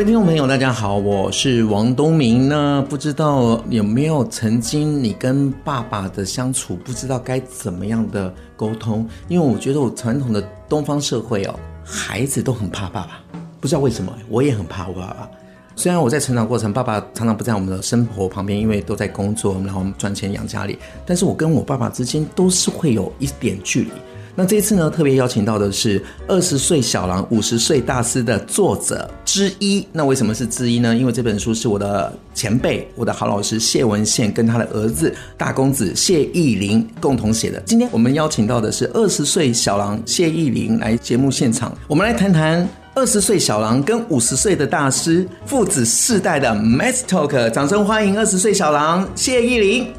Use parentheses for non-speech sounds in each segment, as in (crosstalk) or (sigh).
位听众朋友，大家好，我是王东明呢。不知道有没有曾经你跟爸爸的相处，不知道该怎么样的沟通？因为我觉得我传统的东方社会哦，孩子都很怕爸爸，不知道为什么，我也很怕我爸爸。虽然我在成长过程，爸爸常常不在我们的生活旁边，因为都在工作，然后赚钱养家里，但是我跟我爸爸之间都是会有一点距离。那这一次呢，特别邀请到的是二十岁小狼，五十岁大师的作者之一。那为什么是之一呢？因为这本书是我的前辈，我的好老师谢文宪跟他的儿子大公子谢逸霖共同写的。今天我们邀请到的是二十岁小狼谢逸霖来节目现场，我们来谈谈二十岁小狼跟五十岁的大师父子世代的 m a s t Talk。掌声欢迎二十岁小狼谢逸霖。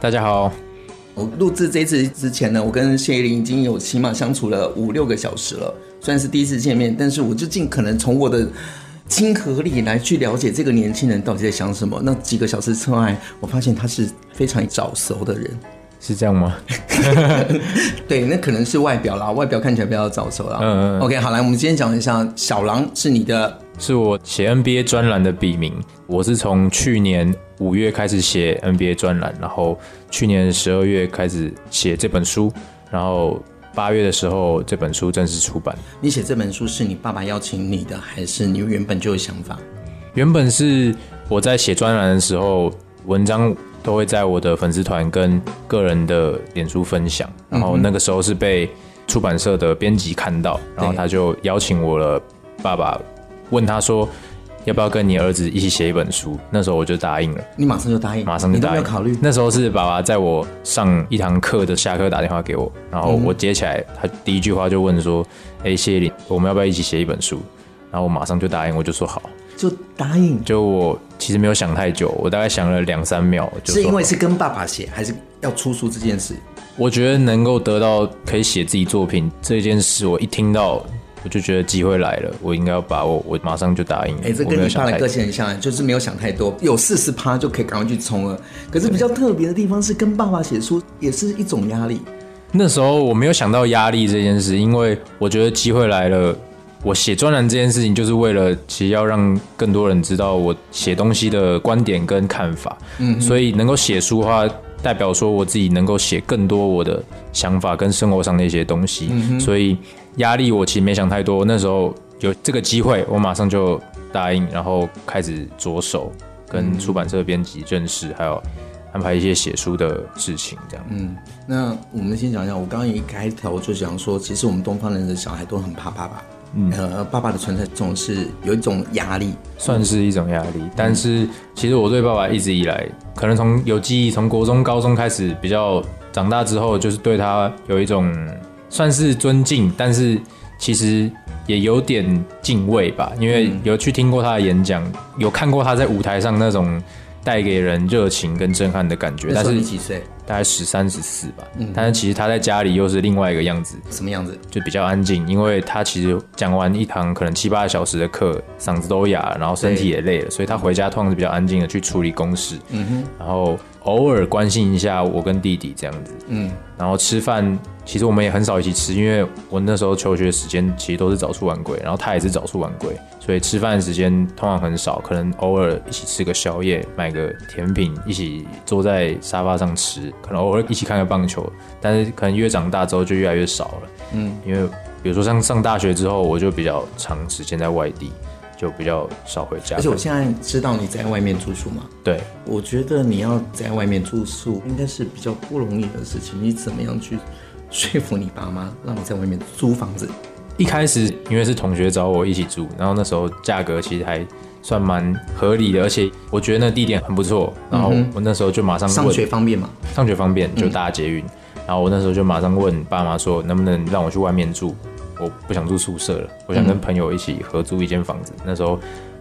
大家好。我录制这次之前呢，我跟谢依霖已经有起码相处了五六个小时了。虽然是第一次见面，但是我就尽可能从我的亲和力来去了解这个年轻人到底在想什么。那几个小时之外，我发现他是非常早熟的人，是这样吗？(laughs) (laughs) 对，那可能是外表啦，外表看起来比较早熟啦。嗯嗯。OK，好，来，我们今天讲一下小狼是你的。是我写 NBA 专栏的笔名。我是从去年五月开始写 NBA 专栏，然后去年十二月开始写这本书，然后八月的时候这本书正式出版。你写这本书是你爸爸邀请你的，还是你原本就有想法？原本是我在写专栏的时候，文章都会在我的粉丝团跟个人的脸书分享，然后那个时候是被出版社的编辑看到，然后他就邀请我了，爸爸。问他说：“要不要跟你儿子一起写一本书？”那时候我就答应了。你马上就答应？马上就答应。你都没有考虑？那时候是爸爸在我上一堂课的下课打电话给我，然后我接起来，他第一句话就问说：“哎、欸，谢逸霖，我们要不要一起写一本书？”然后我马上就答应，我就说好，就答应。就我其实没有想太久，我大概想了两三秒就。是因为是跟爸爸写，还是要出书这件事？我觉得能够得到可以写自己作品这件事，我一听到。我就觉得机会来了，我应该要把握，我马上就答应。哎、欸，这跟你爸的个性很像，就是没有想太多，有四十趴就可以赶快去冲了。可是比较特别的地方是，跟爸爸写书也是一种压力。那时候我没有想到压力这件事，因为我觉得机会来了。我写专栏这件事情，就是为了其实要让更多人知道我写东西的观点跟看法。嗯，所以能够写书的话，代表说我自己能够写更多我的想法跟生活上的一些东西。嗯，所以。压力我其实没想太多，那时候有这个机会，我马上就答应，然后开始着手跟出版社编辑认识，还有安排一些写书的事情，这样。嗯，那我们先讲一下，我刚刚一开头就讲说，其实我们东方人的小孩都很怕爸爸，嗯，呃，爸爸的存在总是有一种压力，算是一种压力。但是其实我对爸爸一直以来，可能从有记忆，从国中、高中开始，比较长大之后，就是对他有一种。算是尊敬，但是其实也有点敬畏吧，因为有去听过他的演讲，有看过他在舞台上那种带给人热情跟震撼的感觉。但是你几岁？大概十三十四吧。嗯，但是其实他在家里又是另外一个样子。什么样子？就比较安静，因为他其实讲完一堂可能七八个小时的课，嗓子都哑了，然后身体也累了，所以他回家通常是比较安静的去处理公事。嗯哼，然后偶尔关心一下我跟弟弟这样子。嗯，然后吃饭。其实我们也很少一起吃，因为我那时候求学时间其实都是早出晚归，然后他也是早出晚归，所以吃饭的时间通常很少，可能偶尔一起吃个宵夜，买个甜品，一起坐在沙发上吃，可能偶尔一起看个棒球，但是可能越长大之后就越来越少了。嗯，因为比如说像上大学之后，我就比较长时间在外地，就比较少回家。而且我现在知道你在外面住宿嘛？对，我觉得你要在外面住宿应该是比较不容易的事情，你怎么样去？说服你爸妈让你在外面租房子。一开始因为是同学找我一起住，然后那时候价格其实还算蛮合理的，而且我觉得那地点很不错。然后我那时候就马上上学方便嘛？上学方便，就搭捷运。然后我那时候就马上问爸妈说，能不能让我去外面住？我不想住宿舍了，我想跟朋友一起合租一间房子。那时候。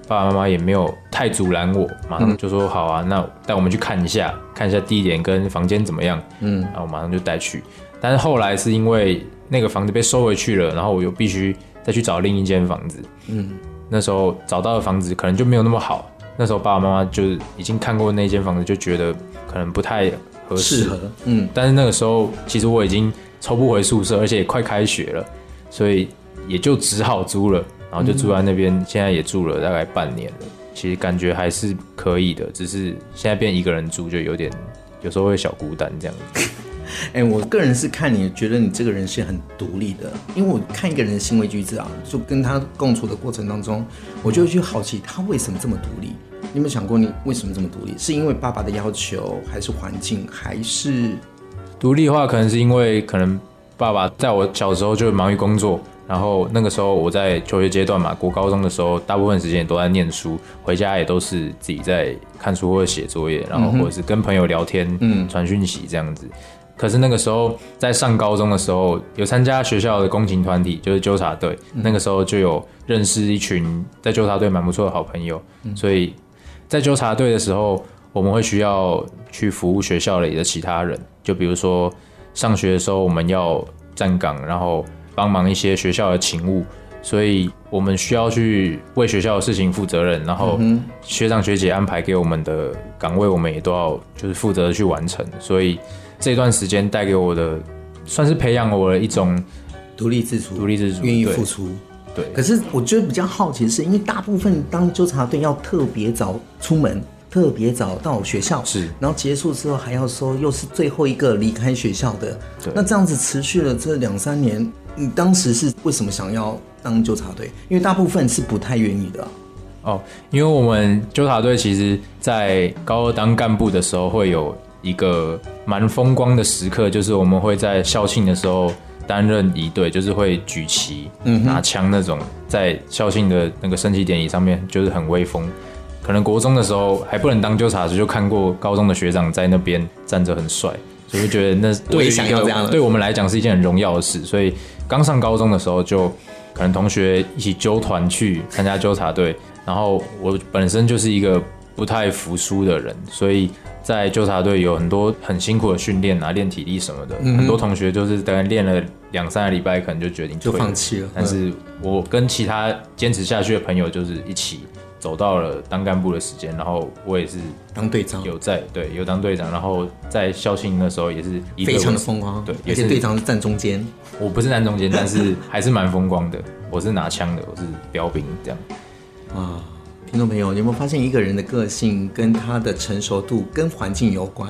爸爸妈妈也没有太阻拦我，马上就说好啊，那带我们去看一下，看一下地点跟房间怎么样。嗯，然后我马上就带去。但是后来是因为那个房子被收回去了，然后我又必须再去找另一间房子。嗯，那时候找到的房子可能就没有那么好。那时候爸爸妈妈就已经看过那间房子，就觉得可能不太合适。嗯，但是那个时候其实我已经抽不回宿舍，而且也快开学了，所以也就只好租了，然后就住在那边。嗯、现在也住了大概半年了，其实感觉还是可以的，只是现在变一个人住就有点，有时候会小孤单这样子。(laughs) 哎、欸，我个人是看你觉得你这个人是很独立的，因为我看一个人的行为举止啊，就跟他共处的过程当中，我就会去好奇他为什么这么独立。你有没有想过，你为什么这么独立？是因为爸爸的要求，还是环境，还是独立的话？可能是因为可能爸爸在我小时候就忙于工作，然后那个时候我在求学阶段嘛，国高中的时候，大部分时间也都在念书，回家也都是自己在看书或者写作业，然后或者是跟朋友聊天、嗯，传讯息这样子。可是那个时候在上高中的时候，有参加学校的共青团体，就是纠察队，嗯、那个时候就有认识一群在纠察队蛮不错的好朋友，嗯、所以。在纠察队的时候，我们会需要去服务学校里的其他人，就比如说上学的时候，我们要站岗，然后帮忙一些学校的勤务，所以我们需要去为学校的事情负责任。然后学长学姐安排给我们的岗位，我们也都要就是负责去完成。所以这段时间带给我的，算是培养我的一种独立自主、独立自主、愿意付出。对，可是我觉得比较好奇的是，因为大部分当纠察队要特别早出门，特别早到学校，是，然后结束之后还要说又是最后一个离开学校的，对，那这样子持续了这两三年，你当时是为什么想要当纠察队？因为大部分是不太愿意的。哦，因为我们纠察队其实，在高二当干部的时候，会有一个蛮风光的时刻，就是我们会在校庆的时候。担任仪队就是会举旗、拿枪那种，在校庆的那个升旗典礼上面就是很威风。可能国中的时候还不能当纠察时，就看过高中的学长在那边站着很帅，所以就觉得那对想要这样，对我们来讲是一件很荣耀的事。所以刚上高中的时候，就可能同学一起纠团去参加纠察队，然后我本身就是一个不太服输的人，所以。在纠察队有很多很辛苦的训练啊，练体力什么的。嗯、很多同学就是等练了两三个礼拜，可能就决定就放弃了。但是我跟其他坚持下去的朋友，就是一起走到了当干部的时间。然后我也是当队长，有在对有当队长。然后在校庆的时候也是非常的风光，对，而且队长是站中间。我不是站中间，但是还是蛮风光的。我是拿枪的，我是标兵这样啊。听众朋友，你有没有发现一个人的个性跟他的成熟度跟环境有关？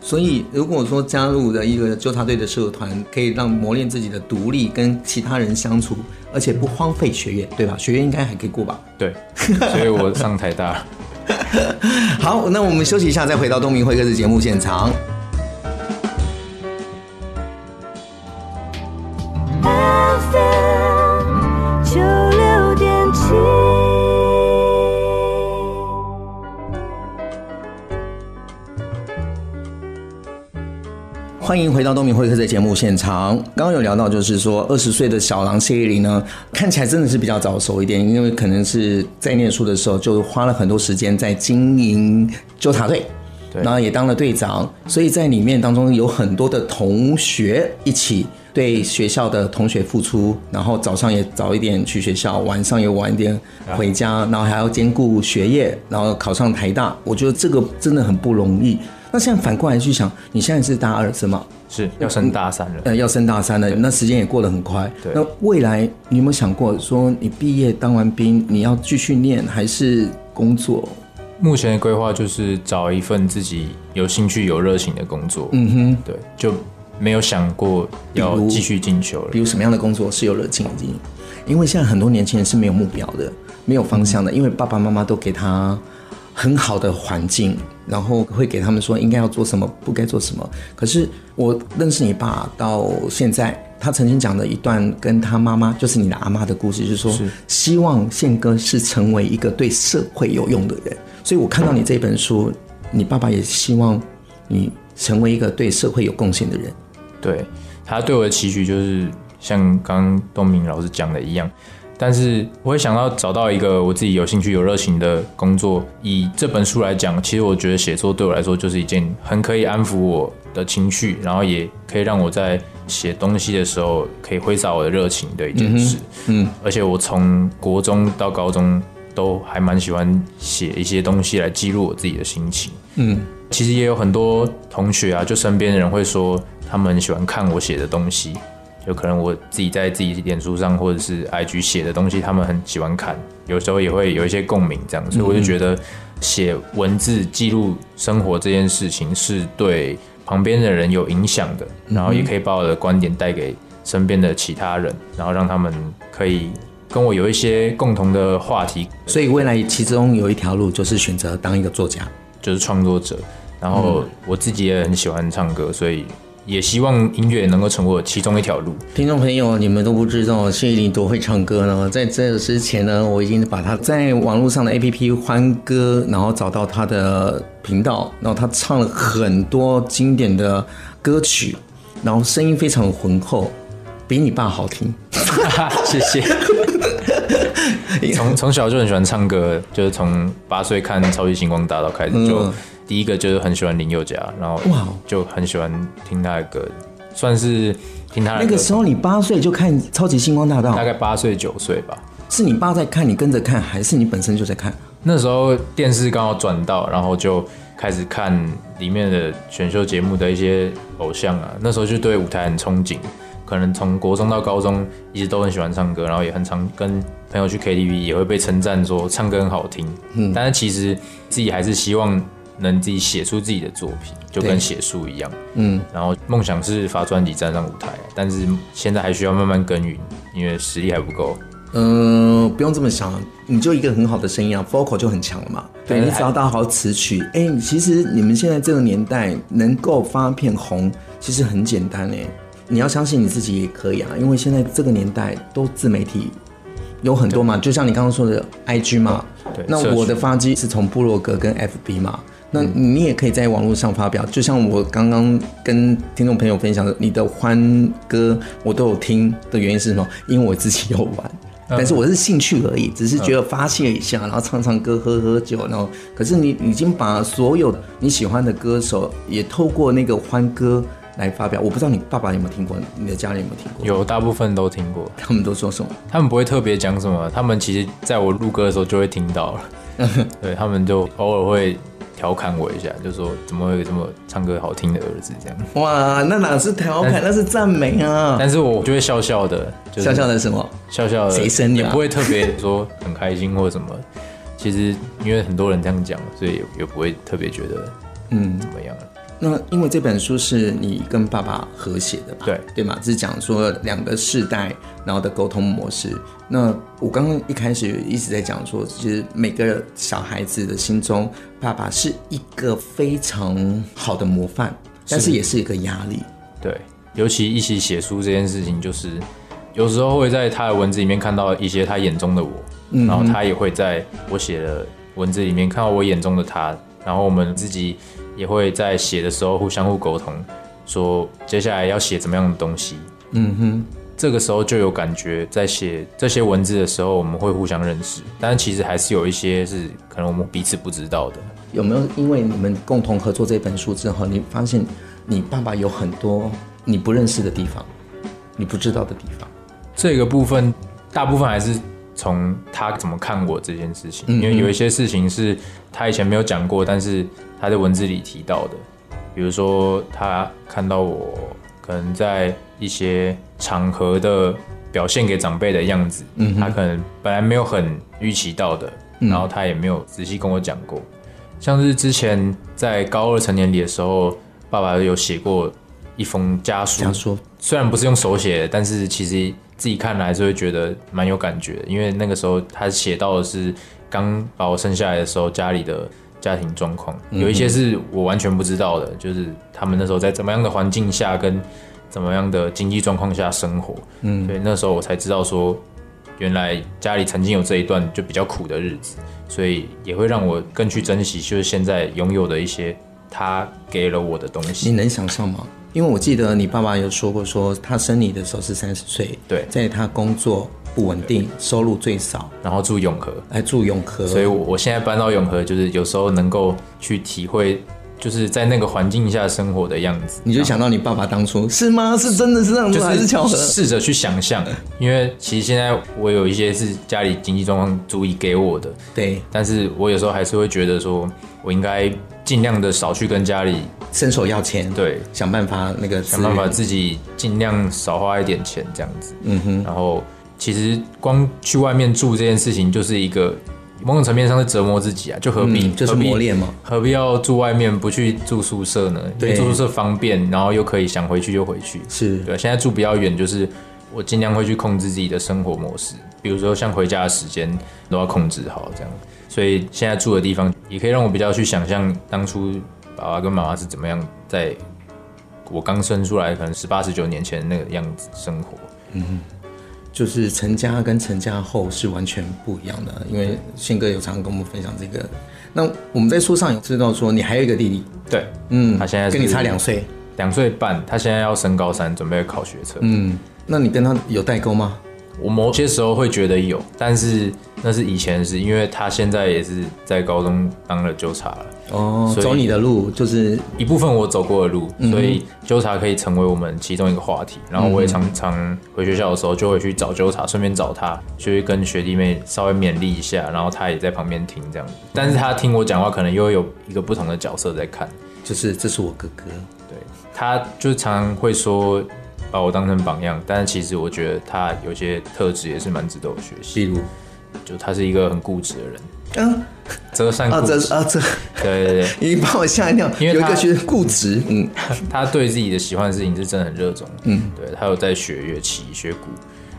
所以，如果说加入了一个纠察队的社团，可以让磨练自己的独立，跟其他人相处，而且不荒废学业，对吧？学业应该还可以过吧？对，所以我上台大。(laughs) 好，那我们休息一下，再回到东明会客室节目现场。到东明会客在节目现场。刚刚有聊到，就是说二十岁的小狼谢依霖呢，看起来真的是比较早熟一点，因为可能是在念书的时候就花了很多时间在经营纠察队，对，然后也当了队长，所以在里面当中有很多的同学一起对学校的同学付出，然后早上也早一点去学校，晚上也晚一点回家，然后还要兼顾学业，然后考上台大，我觉得这个真的很不容易。那现在反过来去想，你现在是大二是吗？是要升大三了。呃，要升大三了，那时间也过得很快。对。那未来你有没有想过，说你毕业当完兵，你要继续念还是工作？目前的规划就是找一份自己有兴趣、有热情的工作。嗯哼，对，就没有想过要继续进修了。比如什么样的工作是有热情的？因为现在很多年轻人是没有目标的，没有方向的，因为爸爸妈妈都给他。很好的环境，然后会给他们说应该要做什么，不该做什么。可是我认识你爸到现在，他曾经讲的一段跟他妈妈，就是你的阿妈的故事，就是说是希望宪哥是成为一个对社会有用的人。所以我看到你这本书，你爸爸也希望你成为一个对社会有贡献的人。对，他对我的期许就是像刚刚东明老师讲的一样。但是我会想要找到一个我自己有兴趣、有热情的工作。以这本书来讲，其实我觉得写作对我来说就是一件很可以安抚我的情绪，然后也可以让我在写东西的时候可以挥洒我的热情的一件事。嗯，嗯，而且我从国中到高中都还蛮喜欢写一些东西来记录我自己的心情。嗯，其实也有很多同学啊，就身边的人会说，他们很喜欢看我写的东西。有可能我自己在自己脸书上或者是 IG 写的东西，他们很喜欢看，有时候也会有一些共鸣，这样，所以我就觉得写文字记录生活这件事情是对旁边的人有影响的，然后也可以把我的观点带给身边的其他人，然后让他们可以跟我有一些共同的话题。所以未来其中有一条路就是选择当一个作家，就是创作者。然后我自己也很喜欢唱歌，所以。也希望音乐能够成为我其中一条路。听众朋友，你们都不知道谢依霖多会唱歌呢。在这之前呢，我已经把他在网络上的 APP 欢歌，然后找到他的频道，然后他唱了很多经典的歌曲，然后声音非常浑厚，比你爸好听。(laughs) (laughs) 谢谢。从从小就很喜欢唱歌，就是从八岁看《超级星光大道》开始就。嗯第一个就是很喜欢林宥嘉，然后哇就很喜欢听他的歌，算是听他的。那个时候你八岁就看《超级星光大道》，大概八岁九岁吧。是你爸在看，你跟着看，还是你本身就在看？那时候电视刚好转到，然后就开始看里面的选秀节目的一些偶像啊。那时候就对舞台很憧憬，可能从国中到高中一直都很喜欢唱歌，然后也很常跟朋友去 KTV，也会被称赞说唱歌很好听。嗯，但是其实自己还是希望。能自己写出自己的作品，就跟写书一样。嗯，然后梦想是发专辑站上舞台，但是现在还需要慢慢耕耘，因为实力还不够。嗯、呃，不用这么想，你就一个很好的声音啊，vocal 就很强了嘛。对，你只要打好词曲。哎、欸，其实你们现在这个年代能够发片红，其实很简单哎。你要相信你自己也可以啊，因为现在这个年代都自媒体有很多嘛，就像你刚刚说的 IG 嘛。对，那我的发迹是从部落格跟 FB 嘛。那你也可以在网络上发表，就像我刚刚跟听众朋友分享的，你的欢歌我都有听的原因是什么？因为我自己有玩，但是我是兴趣而已，只是觉得发泄一下，然后唱唱歌、喝喝酒，然后可是你已经把所有你喜欢的歌手也透过那个欢歌来发表。我不知道你爸爸有没有听过，你的家人有没有听过？有，大部分都听过。他们都说什么？他们不会特别讲什么，他们其实在我录歌的时候就会听到了。(laughs) 对，他们就偶尔会。调侃我一下，就说怎么会有这么唱歌好听的儿子这样？哇，那哪是调侃，那是赞美啊！但是我就会笑笑的，就是、笑笑的什么？笑笑的，谁生的？也不会特别说很开心或什么。其实因为很多人这样讲，所以也也不会特别觉得嗯怎么样。那因为这本书是你跟爸爸合写的吧？对对嘛，是讲说两个世代然后的沟通模式。那我刚刚一开始一直在讲说，其实每个小孩子的心中，爸爸是一个非常好的模范，但是也是一个压力。对，尤其一起写书这件事情，就是有时候会在他的文字里面看到一些他眼中的我，嗯、然后他也会在我写的文字里面看到我眼中的他，然后我们自己。也会在写的时候互相互沟通，说接下来要写怎么样的东西。嗯哼，这个时候就有感觉，在写这些文字的时候，我们会互相认识，但是其实还是有一些是可能我们彼此不知道的。有没有因为你们共同合作这本书之后，你发现你爸爸有很多你不认识的地方，你不知道的地方？这个部分大部分还是。从他怎么看我这件事情，因为有一些事情是他以前没有讲过，但是他在文字里提到的，比如说他看到我可能在一些场合的表现给长辈的样子，他可能本来没有很预期到的，然后他也没有仔细跟我讲过，像是之前在高二成年礼的时候，爸爸有写过一封家书，家书。虽然不是用手写，但是其实。自己看来是会觉得蛮有感觉的，因为那个时候他写到的是刚把我生下来的时候家里的家庭状况，有一些是我完全不知道的，就是他们那时候在怎么样的环境下跟怎么样的经济状况下生活，嗯，所以那时候我才知道说，原来家里曾经有这一段就比较苦的日子，所以也会让我更去珍惜，就是现在拥有的一些他给了我的东西。你能想象吗？因为我记得你爸爸有说过，说他生你的时候是三十岁，对，在他工作不稳定，收入最少，然后住永和，哎住永和，所以我我现在搬到永和，就是有时候能够去体会。就是在那个环境下生活的样子，你就想到你爸爸当初是吗？是真的是这样子，还是巧合？试着去想象，(laughs) 因为其实现在我有一些是家里经济状况足以给我的，对。但是我有时候还是会觉得说，我应该尽量的少去跟家里伸手要钱，对，想办法那个想办法自己尽量少花一点钱这样子。嗯哼。然后其实光去外面住这件事情就是一个。某种层面上是折磨自己啊，就何必、嗯、就是磨练嘛？何必要住外面不去住宿舍呢？对，住宿舍方便，然后又可以想回去就回去。是对。现在住比较远，就是我尽量会去控制自己的生活模式，比如说像回家的时间都要控制好这样。所以现在住的地方也可以让我比较去想象当初爸爸跟妈妈是怎么样，在我刚生出来可能十八十九年前那个样子生活。嗯。就是成家跟成家后是完全不一样的，因为宪哥有常常跟我们分享这个。那我们在书上有知道说你还有一个弟弟，对，嗯，他现在跟你差两岁，两岁半，他现在要升高三，准备考学测。嗯，那你跟他有代沟吗？我某些时候会觉得有，但是那是以前的事，因为他现在也是在高中当了纠察了。哦，走你的路就是一部分我走过的路，嗯、所以纠察可以成为我们其中一个话题。然后我也常常回学校的时候就会去找纠察，顺便找他，就会跟学弟妹稍微勉励一下，然后他也在旁边听这样子。但是他听我讲话，可能又有一个不同的角色在看，就是这是我哥哥。对，他就常常会说。把我当成榜样，但是其实我觉得他有些特质也是蛮值得我学习。比如，就他是一个很固执的人，嗯，(laughs) 折善啊折啊，啊，这，对对对，(laughs) 你把我吓一跳，因为有一个学固执，嗯，(laughs) 他对自己的喜欢的事情是真的很热衷，嗯，对，他有在学乐器、学鼓，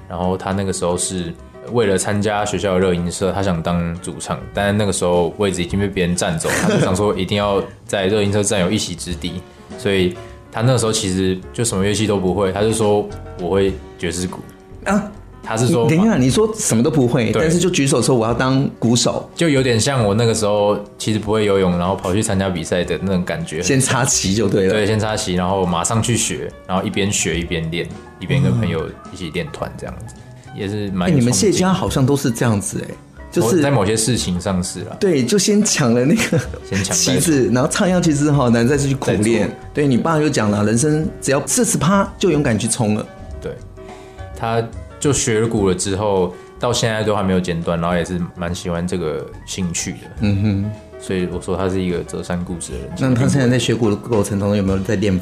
然后他那个时候是为了参加学校的热音社，他想当主唱，但是那个时候位置已经被别人占走，他就想说一定要在热音社占有一席之地，所以。他那个时候其实就什么乐器都不会，他就说我会爵士鼓啊。他是说，等一下，你说什么都不会，但是就举手说我要当鼓手，就有点像我那个时候其实不会游泳，然后跑去参加比赛的那种感觉。先插旗就对了，对，先插旗，然后马上去学，然后一边学一边练，一边跟朋友一起练团这样子，嗯、也是蛮。你们谢家好像都是这样子哎。就是在某些事情上是了，对，就先抢了那个旗子，然后唱下去之后，然后再去苦练。对，你爸就讲了，人生只要四十趴就勇敢去冲了。对，他就学了鼓了之后，到现在都还没有间断，然后也是蛮喜欢这个兴趣的。嗯哼，所以我说他是一个择善固执的人。那他现在在学鼓的过程当中有没有在练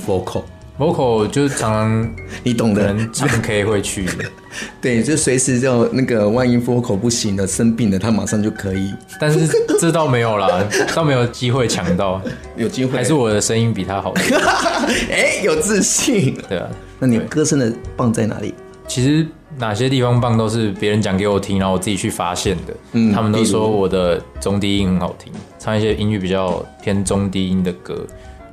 vocal？vocal 就是常常 (laughs) 你懂的，唱 K 会去的，(laughs) 对，就随时就那个万一 vocal 不行了，生病了，他马上就可以。但是 (laughs) 这倒没有啦，倒没有机会抢到，有机会，还是我的声音比他好。哎，有自信。对啊，那你歌声的棒在哪里？其实哪些地方棒都是别人讲给我听，然后我自己去发现的。嗯，他们都说我的中低音很好听，唱一些音域比较偏中低音的歌，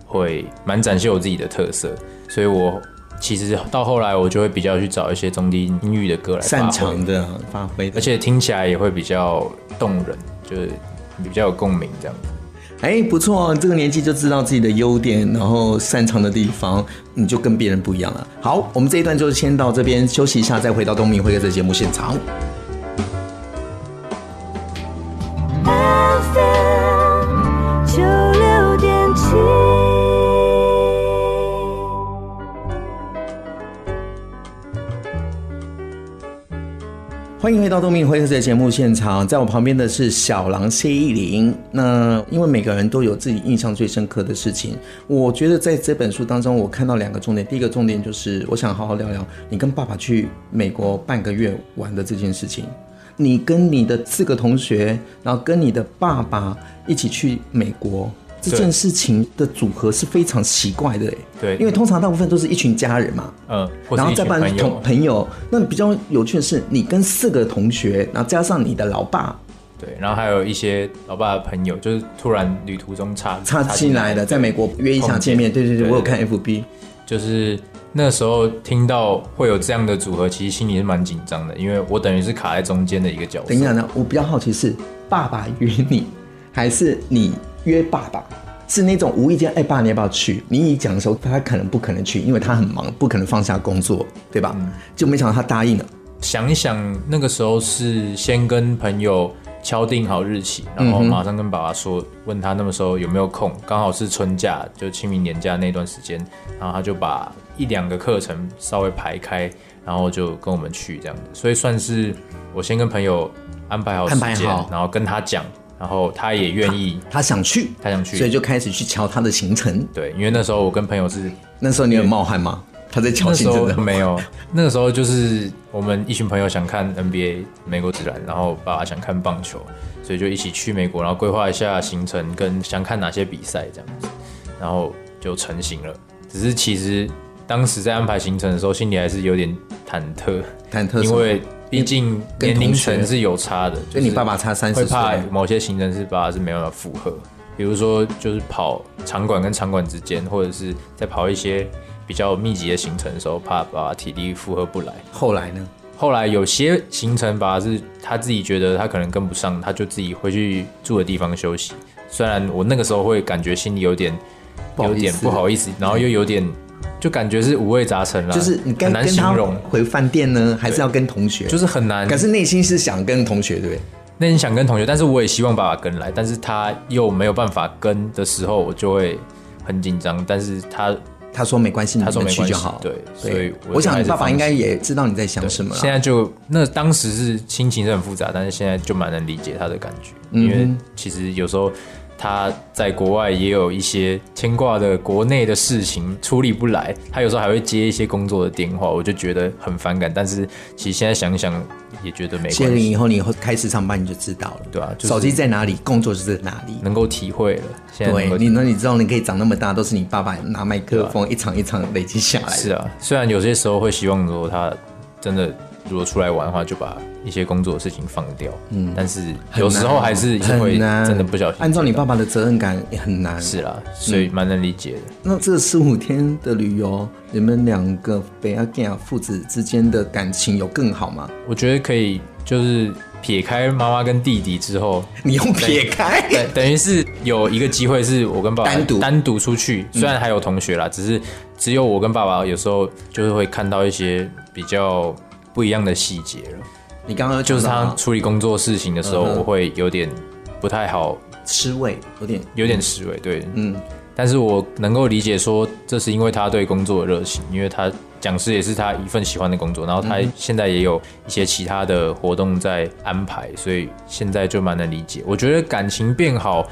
会蛮展现我自己的特色。所以，我其实到后来，我就会比较去找一些中低音域的歌来擅长的发挥，而且听起来也会比较动人，就是比较有共鸣这样子。哎，不错，这个年纪就知道自己的优点，然后擅长的地方，你就跟别人不一样了。好，我们这一段就先到这边休息一下，再回到东明会客的节目现场。回到东明会客的节目现场，在我旁边的是小狼谢依霖。那因为每个人都有自己印象最深刻的事情，我觉得在这本书当中，我看到两个重点。第一个重点就是，我想好好聊聊你跟爸爸去美国半个月玩的这件事情。你跟你的四个同学，然后跟你的爸爸一起去美国。这件事情的组合是非常奇怪的，对，因为通常大部分都是一群家人嘛，嗯，然后再办同朋友。那比较有趣的是，你跟四个同学，然后加上你的老爸，对，然后还有一些老爸的朋友，就是突然旅途中插插进来的，在美国约一下见面。对对对，我有看 FB，就是那时候听到会有这样的组合，其实心里是蛮紧张的，因为我等于是卡在中间的一个角色。等一下呢，我比较好奇是爸爸约你，还是你？约爸爸是那种无意间，哎，爸，你要不要去？你一讲的时候，他可能不可能去，因为他很忙，不可能放下工作，对吧？嗯、就没想到他答应了。想一想，那个时候是先跟朋友敲定好日期，然后马上跟爸爸说，问他那个时候有没有空，刚好是春假，就清明年假那段时间，然后他就把一两个课程稍微排开，然后就跟我们去这样子，所以算是我先跟朋友安排好时间，然后跟他讲。然后他也愿意他，他想去，他想去，所以就开始去瞧他的行程。对，因为那时候我跟朋友是，那时候你有冒汗吗？他在瞧行程的没有。那个时候就是我们一群朋友想看 NBA 美国职篮，然后爸爸想看棒球，所以就一起去美国，然后规划一下行程跟想看哪些比赛这样子，然后就成型了。只是其实当时在安排行程的时候，心里还是有点忐忑，忐忑，因为。毕竟年龄层是有差的，跟你爸爸差三十岁，会怕某些行程是爸爸是没办法负荷。比如说，就是跑场馆跟场馆之间，或者是在跑一些比较密集的行程的时候，怕爸爸体力负荷不来。后来呢？后来有些行程爸爸是他自己觉得他可能跟不上，他就自己回去住的地方休息。虽然我那个时候会感觉心里有点有点不好意思，然后又有点。就感觉是五味杂陈了，就是你跟跟他回饭店呢，还是要跟同学？就是很难。可是内心是想跟同学，对不对？内心想跟同学，但是我也希望爸爸跟来，但是他又没有办法跟的时候，我就会很紧张。但是他他说没关系，他说没关系，你们去就好。对，所以我想你爸爸应该也知道你在想什么。现在就那当时是心情是很复杂，但是现在就蛮能理解他的感觉，因为其实有时候。他在国外也有一些牵挂的国内的事情处理不来，他有时候还会接一些工作的电话，我就觉得很反感。但是其实现在想想也觉得没关系。接了以后，你以后开始上班你就知道了，对啊，手机在哪里，工作就在哪里，能够体会了。现在对，你那你知道你可以长那么大，都是你爸爸拿麦克风一场一场累积下来。是啊，虽然有些时候会希望说他真的。如果出来玩的话，就把一些工作的事情放掉。嗯，但是有时候还是会真的不小心。按照你爸爸的责任感也很难。是啦，所以蛮能理解的。嗯、那这十五天的旅游，你们两个贝阿吉亚父子之间的感情有更好吗？我觉得可以，就是撇开妈妈跟弟弟之后，你用撇开，对，等于是有一个机会是我跟爸爸单独单独出去，虽然还有同学啦，只是只有我跟爸爸有时候就是会看到一些比较。不一样的细节了。你刚刚就是他处理工作事情的时候，我会有点不太好，吃味，有点有点吃味。对，嗯。但是我能够理解说，这是因为他对工作的热情，因为他讲师也是他一份喜欢的工作，然后他现在也有一些其他的活动在安排，所以现在就蛮能理解。我觉得感情变好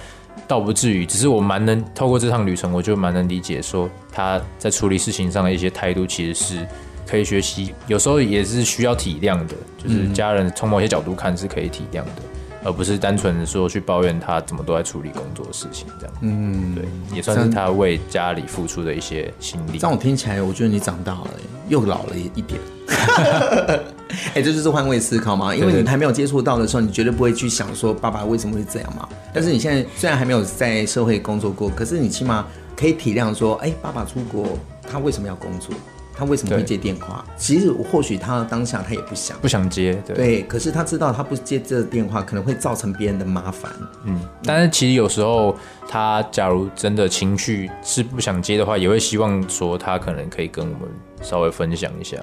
倒不至于，只是我蛮能透过这趟旅程，我就蛮能理解说他在处理事情上的一些态度，其实是。可以学习，有时候也是需要体谅的，就是家人从某些角度看是可以体谅的，而不是单纯的说去抱怨他怎么都在处理工作的事情这样。嗯，对，也算是他为家里付出的一些心力。让我听起来，我觉得你长大了，又老了一点。(laughs) 哎、欸，这就是换位思考嘛，因为你还没有接触到的时候，你绝对不会去想说爸爸为什么会这样嘛。但是你现在虽然还没有在社会工作过，可是你起码可以体谅说，哎、欸，爸爸出国，他为什么要工作？他为什么会接电话？其实或许他当下他也不想，不想接。对，对，可是他知道他不接这个电话可能会造成别人的麻烦。嗯，但是其实有时候他假如真的情绪是不想接的话，也会希望说他可能可以跟我们稍微分享一下，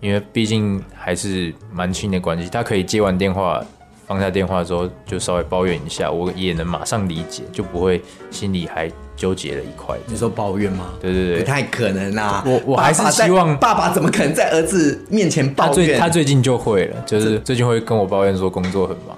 因为毕竟还是蛮亲的关系。他可以接完电话。放下电话之后，就稍微抱怨一下，我也能马上理解，就不会心里还纠结了一块。你说抱怨吗？对对对，不太可能啦。我我还是希望爸爸怎么可能在儿子面前抱怨？他最他最近就会了，就是最近会跟我抱怨说工作很忙。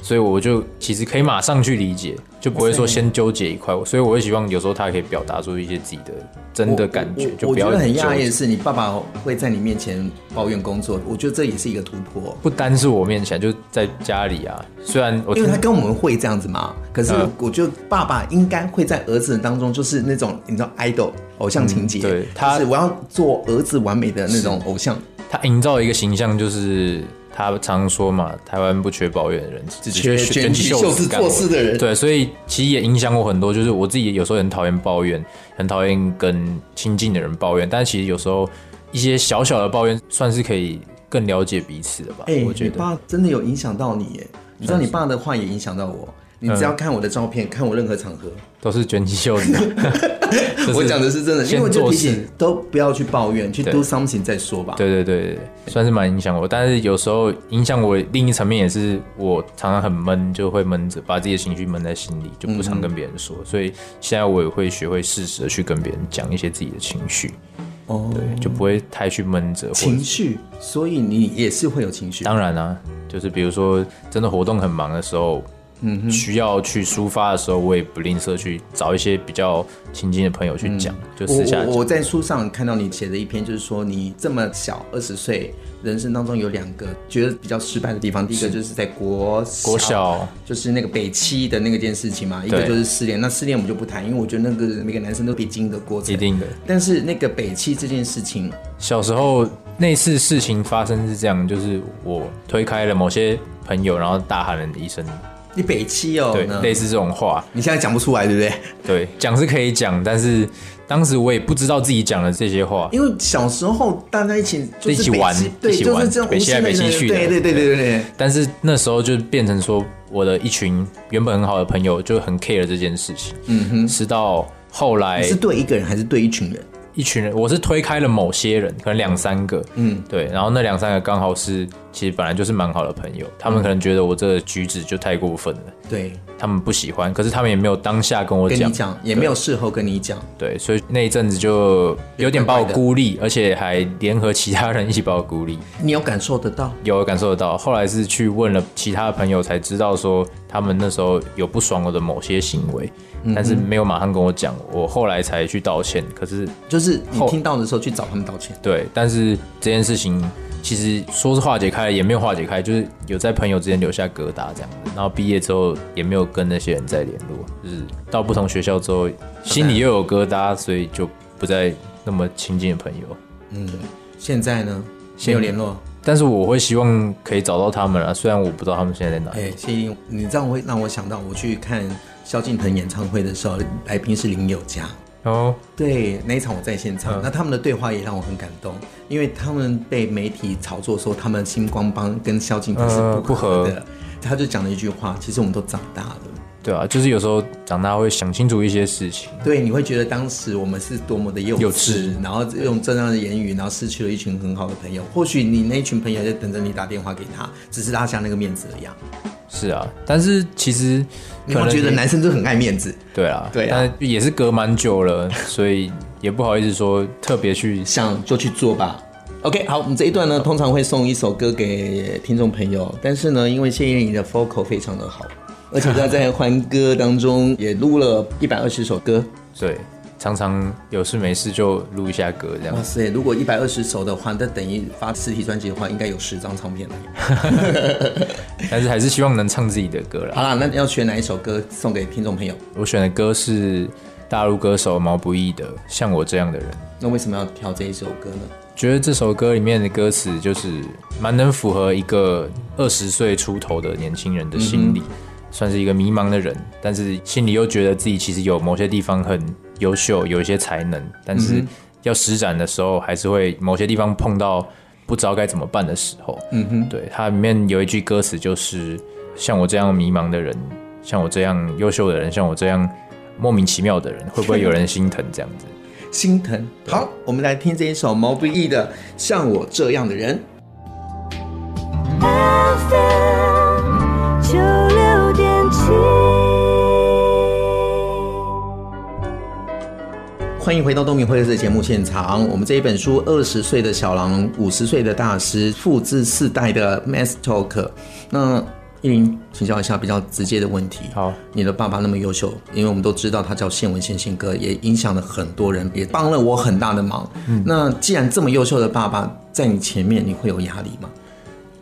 所以我就其实可以马上去理解，就不会说先纠结一块。所以我会希望有时候他可以表达出一些自己的真的感觉。就不要我觉得很讶异的是，你爸爸会在你面前抱怨工作，我觉得这也是一个突破。不单是我面前，就在家里啊。虽然我因为他跟我们会这样子嘛，可是我觉得爸爸应该会在儿子当中，就是那种你知道，idol 偶像情节。对，他是我要做儿子完美的那种偶像。他营造一个形象就是。他常说嘛，台湾不缺抱怨的人，只缺卷起袖子做事的人。对，所以其实也影响我很多。就是我自己有时候很讨厌抱怨，很讨厌跟亲近的人抱怨。但其实有时候一些小小的抱怨，算是可以更了解彼此的吧。哎、欸，我觉得你爸真的有影响到你耶。你知道，你爸的话也影响到我。你只要看我的照片，看我任何场合，都是卷起袖子。(laughs) 我讲的是真的，因为我就提醒都不要去抱怨，去 do something 再说吧。对对对对，算是蛮影响我，但是有时候影响我另一层面也是，我常常很闷，就会闷着，把自己的情绪闷在心里，就不常跟别人说。嗯、所以现在我也会学会适时的去跟别人讲一些自己的情绪。哦，对，就不会太去闷着情绪。所以你也是会有情绪？当然啊，就是比如说真的活动很忙的时候。嗯，需要去抒发的时候，我也不吝啬去找一些比较亲近的朋友去讲，嗯、就私下。我我在书上看到你写的一篇，就是说你这么小，二十岁，人生当中有两个觉得比较失败的地方。第一个就是在国小国小，就是那个北七的那个件事情嘛。一个就是失恋，那失恋我们就不谈，因为我觉得那个每个男生都必经的过程。一定的。但是那个北七这件事情，小时候那次事情发生是这样，就是我推开了某些朋友，然后大喊了一声。你北七哦，对，类似这种话，你现在讲不出来，对不对？对，讲是可以讲，但是当时我也不知道自己讲了这些话，因为小时候大家一起就一起玩，对，一起玩，就是这种北七来北七去的，对对对？对对对。但是那时候就变成说，我的一群原本很好的朋友就很 care 这件事情，嗯哼，直到后来你是对一个人还是对一群人？一群人，我是推开了某些人，可能两三个，嗯，对，然后那两三个刚好是，其实本来就是蛮好的朋友，他们可能觉得我这个举止就太过分了，对，他们不喜欢，可是他们也没有当下跟我讲，讲也没有事后跟你讲，对，所以那一阵子就有点把我孤立，而且还联合其他人一起把我孤立。你有感受得到？有感受得到。后来是去问了其他的朋友，才知道说他们那时候有不爽我的某些行为。但是没有马上跟我讲，我后来才去道歉。可是就是你听到的时候去找他们道歉。对，但是这件事情其实说是化解开了，也没有化解开，就是有在朋友之间留下疙瘩这样子。然后毕业之后也没有跟那些人再联络，就是到不同学校之后，心里又有疙瘩，所以就不再那么亲近的朋友。嗯，现在呢，没有联络，但是我会希望可以找到他们啊，虽然我不知道他们现在在哪里。哎，谢谢你这样会让我想到我去看。萧敬腾演唱会的时候，来宾是林宥嘉哦，对，那一场我在现场，嗯、那他们的对话也让我很感动，因为他们被媒体炒作说他们星光帮跟萧敬腾是不合的，嗯、他就讲了一句话，其实我们都长大了，对啊，就是有时候长大会想清楚一些事情，对，你会觉得当时我们是多么的幼稚，幼稚然后用这样的言语，然后失去了一群很好的朋友，或许你那群朋友在等着你打电话给他，只是拉下那个面子而已。是啊，但是其实可能觉得男生都很爱面子，对啊，对啊，但也是隔蛮久了，所以也不好意思说特别去 (laughs) 想就去做吧。OK，好，我们这一段呢，通常会送一首歌给听众朋友，但是呢，因为谢依霖的 vocal 非常的好，而且他在欢歌当中也录了一百二十首歌，对。常常有事没事就录一下歌，这样。哇塞！如果一百二十首的话，那等于发实体专辑的话，应该有十张唱片了。(laughs) 但是还是希望能唱自己的歌了。好啦，那要选哪一首歌送给听众朋友？我选的歌是大陆歌手毛不易的《像我这样的人》。那为什么要挑这一首歌呢？觉得这首歌里面的歌词就是蛮能符合一个二十岁出头的年轻人的心理，嗯、算是一个迷茫的人，但是心里又觉得自己其实有某些地方很。优秀，有一些才能，但是要施展的时候，还是会某些地方碰到不知道该怎么办的时候。嗯哼，对，它里面有一句歌词就是：“像我这样迷茫的人，像我这样优秀的人，像我这样莫名其妙的人，会不会有人心疼？”这样子，(laughs) 心疼。好，我们来听这一首毛不易的《像我这样的人》。欢迎回到东明会的节目现场。我们这一本书《二十岁的小狼，五十岁的大师》，复制四代的 Master Talk。那依林，请教一下比较直接的问题。好，你的爸爸那么优秀，因为我们都知道他叫宪文宪宪哥，也影响了很多人，也帮了我很大的忙。嗯，那既然这么优秀的爸爸在你前面，你会有压力吗？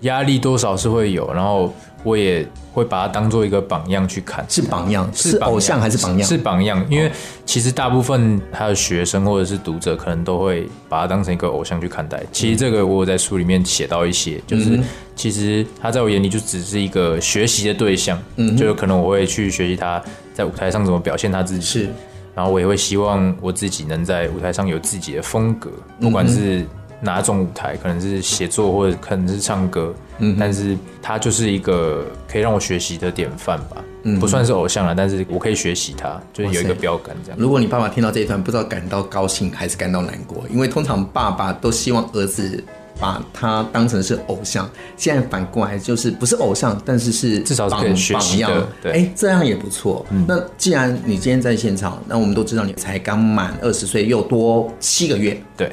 压力多少是会有，然后我也。会把他当做一个榜样去看，是榜样，是偶像还是榜样？是榜样，因为其实大部分他的学生或者是读者，可能都会把他当成一个偶像去看待。其实这个我有在书里面写到一些，就是其实他在我眼里就只是一个学习的对象，嗯，就有可能我会去学习他在舞台上怎么表现他自己，是，然后我也会希望我自己能在舞台上有自己的风格，不管是哪种舞台，可能是写作或者可能是唱歌，嗯，但是他就是一个可以让我学习的典范吧，嗯，不算是偶像了，但是我可以学习他，就是有一个标杆这样。如果你爸爸听到这一段，不知道感到高兴还是感到难过，因为通常爸爸都希望儿子。把他当成是偶像，现在反过来就是不是偶像，但是是至少是可以学习的。对，哎，这样也不错。嗯，那既然你今天在现场，那我们都知道你才刚满二十岁，又多七个月。对，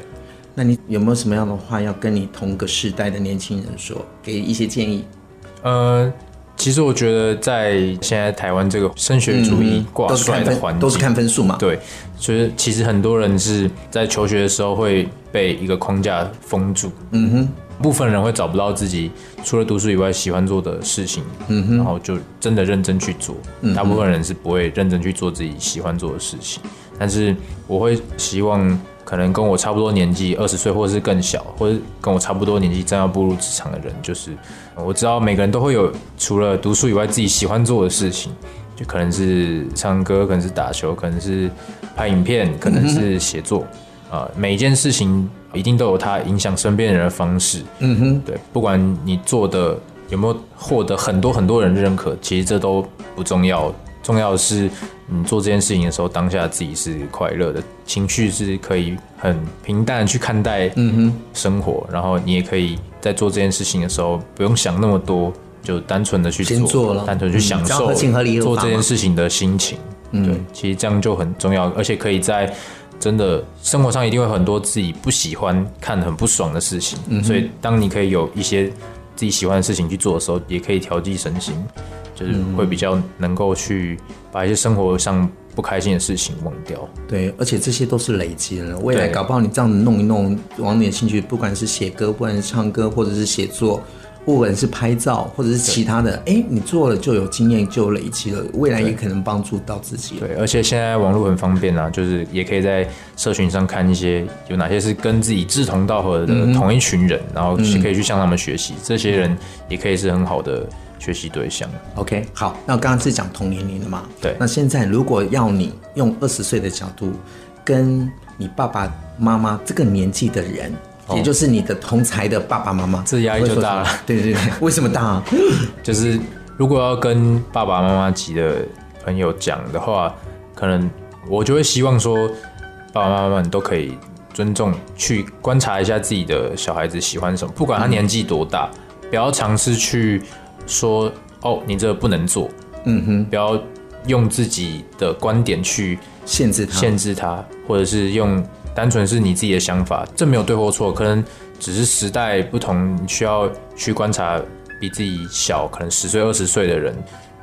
那你有没有什么样的话要跟你同个世代的年轻人说，给一些建议？呃，其实我觉得在现在台湾这个升学主义挂帅的环境，都是看分数嘛。对，所以其实很多人是在求学的时候会。被一个框架封住，嗯哼，部分人会找不到自己除了读书以外喜欢做的事情，嗯哼，然后就真的认真去做。嗯，大部分人是不会认真去做自己喜欢做的事情。但是我会希望，可能跟我差不多年纪，二十岁或者是更小，或者跟我差不多年纪正要步入职场的人，就是我知道每个人都会有除了读书以外自己喜欢做的事情，就可能是唱歌，可能是打球，可能是拍影片，可能是写作。嗯啊，每一件事情一定都有它影响身边人的方式。嗯哼，对，不管你做的有没有获得很多很多人认可，其实这都不重要。重要的是你做这件事情的时候，当下自己是快乐的，情绪是可以很平淡去看待。嗯哼，生活，然后你也可以在做这件事情的时候，不用想那么多，就单纯的去做，做单纯去享受做这件事情的心情。嗯，对，其实这样就很重要，而且可以在。真的，生活上一定会很多自己不喜欢、看很不爽的事情，嗯、所以当你可以有一些自己喜欢的事情去做的时候，也可以调剂身心，就是会比较能够去把一些生活上不开心的事情忘掉。对，而且这些都是累积的，未来搞不好你这样子弄一弄，往你的兴趣，不管是写歌，不管是唱歌，或者是写作。不管是拍照或者是其他的，哎，你做了就有经验，就有累积了，未来也可能帮助到自己。对，而且现在网络很方便啊，就是也可以在社群上看一些有哪些是跟自己志同道合的同一群人，嗯、然后可以去向他们学习。嗯、这些人也可以是很好的学习对象。OK，好，那我刚刚是讲同年龄的嘛？对。那现在如果要你用二十岁的角度，跟你爸爸妈妈这个年纪的人。也就是你的同才的爸爸妈妈，这压力就大了。对对对，为什么大啊？(laughs) 就是如果要跟爸爸妈妈级的朋友讲的话，可能我就会希望说，爸爸妈妈们都可以尊重，去观察一下自己的小孩子喜欢什么，不管他年纪多大，不要尝试去说哦，你这个不能做。嗯哼，不要用自己的观点去限制他，限制他，或者是用。单纯是你自己的想法，这没有对或错，可能只是时代不同，你需要去观察比自己小，可能十岁、二十岁的人，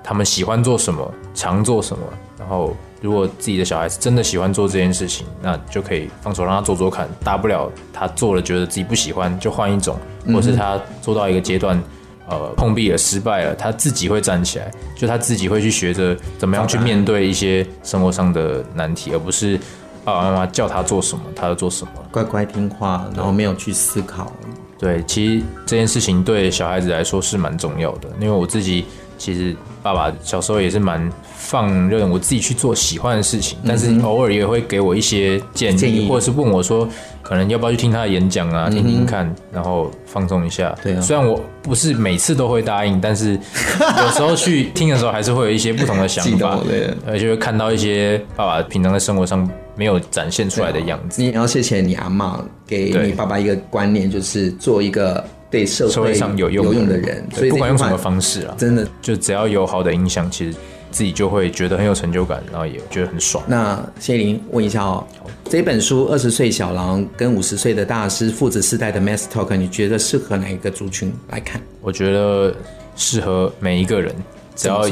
他们喜欢做什么，常做什么。然后，如果自己的小孩子真的喜欢做这件事情，那就可以放手让他做做看，大不了他做了觉得自己不喜欢，就换一种，或是他做到一个阶段，呃，碰壁了、失败了，他自己会站起来，就他自己会去学着怎么样去面对一些生活上的难题，而不是。爸爸妈妈叫他做什么，他就做什么，乖乖听话，然后没有去思考。对，其实这件事情对小孩子来说是蛮重要的，因为我自己其实爸爸小时候也是蛮放任我自己去做喜欢的事情，但是偶尔也会给我一些建议，建议或者是问我说，可能要不要去听他的演讲啊，听听看，然后放松一下。对啊，虽然我不是每次都会答应，但是 (laughs) 有时候去听的时候，还是会有一些不同的想法，对，而且会看到一些爸爸平常在生活上。没有展现出来的样子。你要谢谢你阿妈给你爸爸一个观念，就是做一个对社会上有用的人。所以不管用什么方式啊，真的就只要有好的影响，其实自己就会觉得很有成就感，然后也觉得很爽。那谢玲问一下哦，这本书《二十岁小狼跟五十岁的大师父子世代的 Mass Talk》，你觉得适合哪一个族群来看？我觉得适合每一个人，只要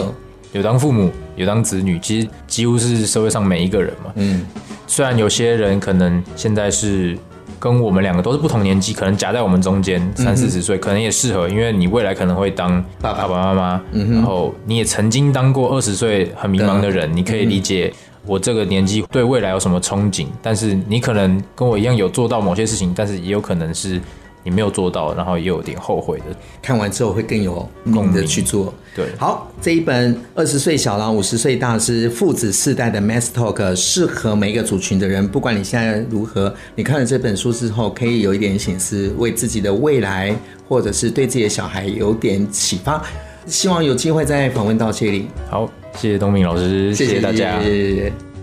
有当父母，有当子女，其实几乎是社会上每一个人嘛。嗯。虽然有些人可能现在是跟我们两个都是不同年纪，可能夹在我们中间三四十岁，可能也适合，因为你未来可能会当爸爸。妈妈，然后你也曾经当过二十岁很迷茫的人，你可以理解我这个年纪对未来有什么憧憬。但是你可能跟我一样有做到某些事情，但是也有可能是你没有做到，然后也有点后悔的。看完之后会更有功的去做。对，好，这一本二十岁小狼五十岁大师父子世代的 Mass Talk 适合每一个族群的人，不管你现在如何，你看了这本书之后，可以有一点醒思，为自己的未来，或者是对自己的小孩有点启发。希望有机会再访问到谢里。好，谢谢东明老师，谢谢大家。谢谢。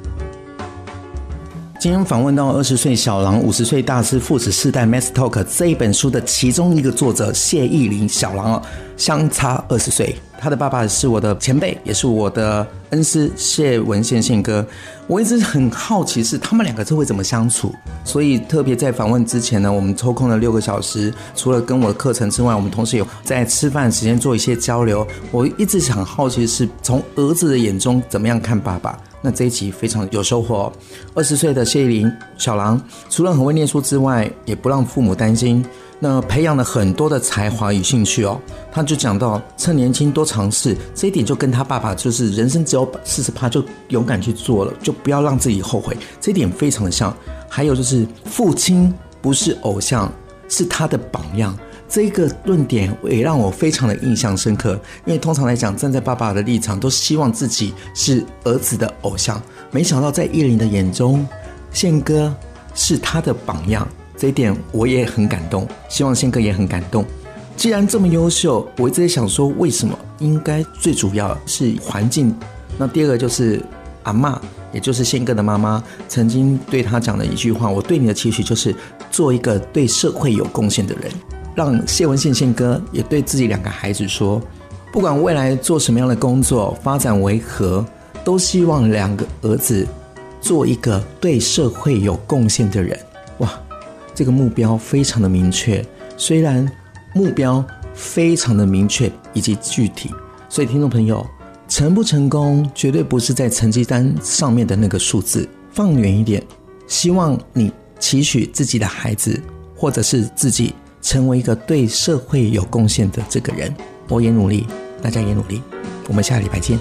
今天访问到二十岁小狼五十岁大师父子世代 Mass Talk 这一本书的其中一个作者谢逸霖小狼哦，相差二十岁，他的爸爸是我的前辈，也是我的恩师谢文宪宪哥。我一直很好奇是他们两个是会怎么相处，所以特别在访问之前呢，我们抽空了六个小时，除了跟我的课程之外，我们同时有在吃饭时间做一些交流。我一直想好奇是从儿子的眼中怎么样看爸爸。那这一集非常有收获哦。二十岁的谢依霖小狼，除了很会念书之外，也不让父母担心。那培养了很多的才华与兴趣哦。他就讲到，趁年轻多尝试，这一点就跟他爸爸就是人生只有四十趴，就勇敢去做了，就不要让自己后悔。这一点非常的像。还有就是，父亲不是偶像，是他的榜样。这个论点也让我非常的印象深刻，因为通常来讲，站在爸爸的立场，都希望自己是儿子的偶像。没想到在逸霖的眼中，宪哥是他的榜样，这一点我也很感动，希望宪哥也很感动。既然这么优秀，我一直在想说，为什么？应该最主要是环境。那第二个就是阿嬷，也就是宪哥的妈妈，曾经对他讲的一句话：我对你的期许就是做一个对社会有贡献的人。让谢文宪宪哥也对自己两个孩子说，不管未来做什么样的工作，发展为何，都希望两个儿子做一个对社会有贡献的人。这个目标非常的明确。虽然目标非常的明确以及具体，所以听众朋友，成不成功绝对不是在成绩单上面的那个数字。放远一点，希望你期许自己的孩子，或者是自己。成为一个对社会有贡献的这个人，我也努力，大家也努力，我们下礼拜见。